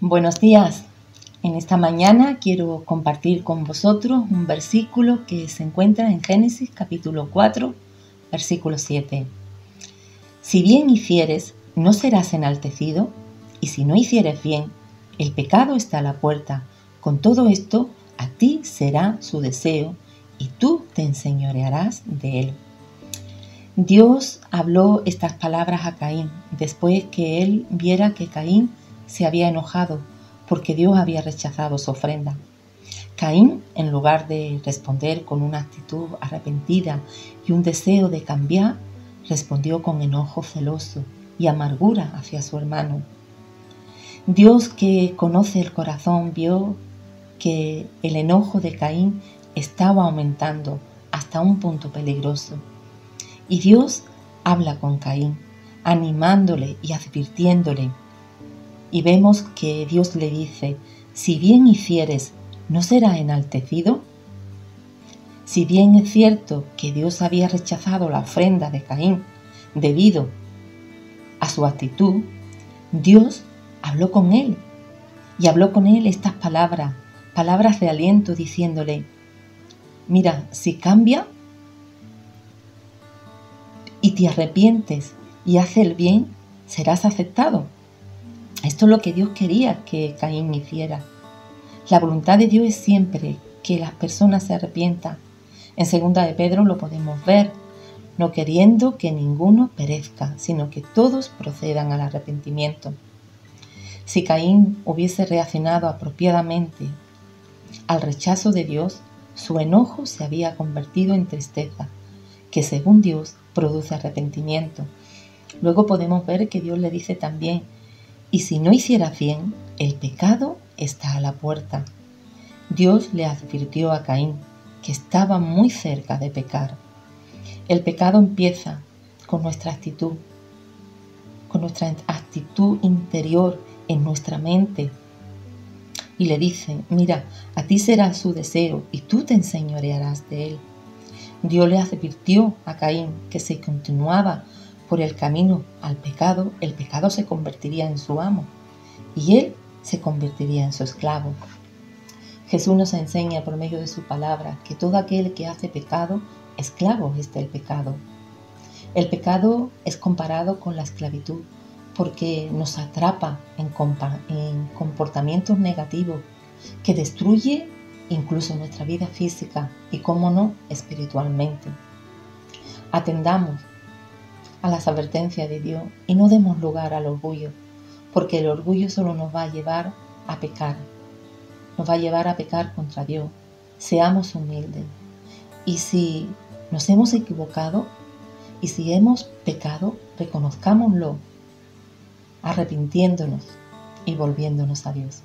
Buenos días. En esta mañana quiero compartir con vosotros un versículo que se encuentra en Génesis capítulo 4, versículo 7. Si bien hicieres, no serás enaltecido, y si no hicieres bien, el pecado está a la puerta. Con todo esto, a ti será su deseo, y tú te enseñorearás de él. Dios habló estas palabras a Caín después que él viera que Caín se había enojado porque Dios había rechazado su ofrenda. Caín, en lugar de responder con una actitud arrepentida y un deseo de cambiar, respondió con enojo celoso y amargura hacia su hermano. Dios que conoce el corazón vio que el enojo de Caín estaba aumentando hasta un punto peligroso. Y Dios habla con Caín, animándole y advirtiéndole y vemos que Dios le dice, si bien hicieres, ¿no será enaltecido? Si bien es cierto que Dios había rechazado la ofrenda de Caín debido a su actitud, Dios habló con él y habló con él estas palabras, palabras de aliento diciéndole, mira, si cambia y te arrepientes y haces el bien, serás aceptado. Esto es lo que Dios quería que Caín hiciera. La voluntad de Dios es siempre que las personas se arrepientan. En segunda de Pedro lo podemos ver, no queriendo que ninguno perezca, sino que todos procedan al arrepentimiento. Si Caín hubiese reaccionado apropiadamente al rechazo de Dios, su enojo se había convertido en tristeza, que según Dios produce arrepentimiento. Luego podemos ver que Dios le dice también y si no hiciera bien, el pecado está a la puerta. Dios le advirtió a Caín que estaba muy cerca de pecar. El pecado empieza con nuestra actitud, con nuestra actitud interior en nuestra mente. Y le dice, mira, a ti será su deseo y tú te enseñorearás de él. Dios le advirtió a Caín que si continuaba por el camino al pecado, el pecado se convertiría en su amo y él se convertiría en su esclavo. Jesús nos enseña por medio de su palabra que todo aquel que hace pecado, esclavo es del pecado. El pecado es comparado con la esclavitud porque nos atrapa en, en comportamientos negativos que destruye incluso nuestra vida física y, como no, espiritualmente. Atendamos a las advertencias de Dios y no demos lugar al orgullo, porque el orgullo solo nos va a llevar a pecar, nos va a llevar a pecar contra Dios. Seamos humildes. Y si nos hemos equivocado y si hemos pecado, reconozcámoslo, arrepintiéndonos y volviéndonos a Dios.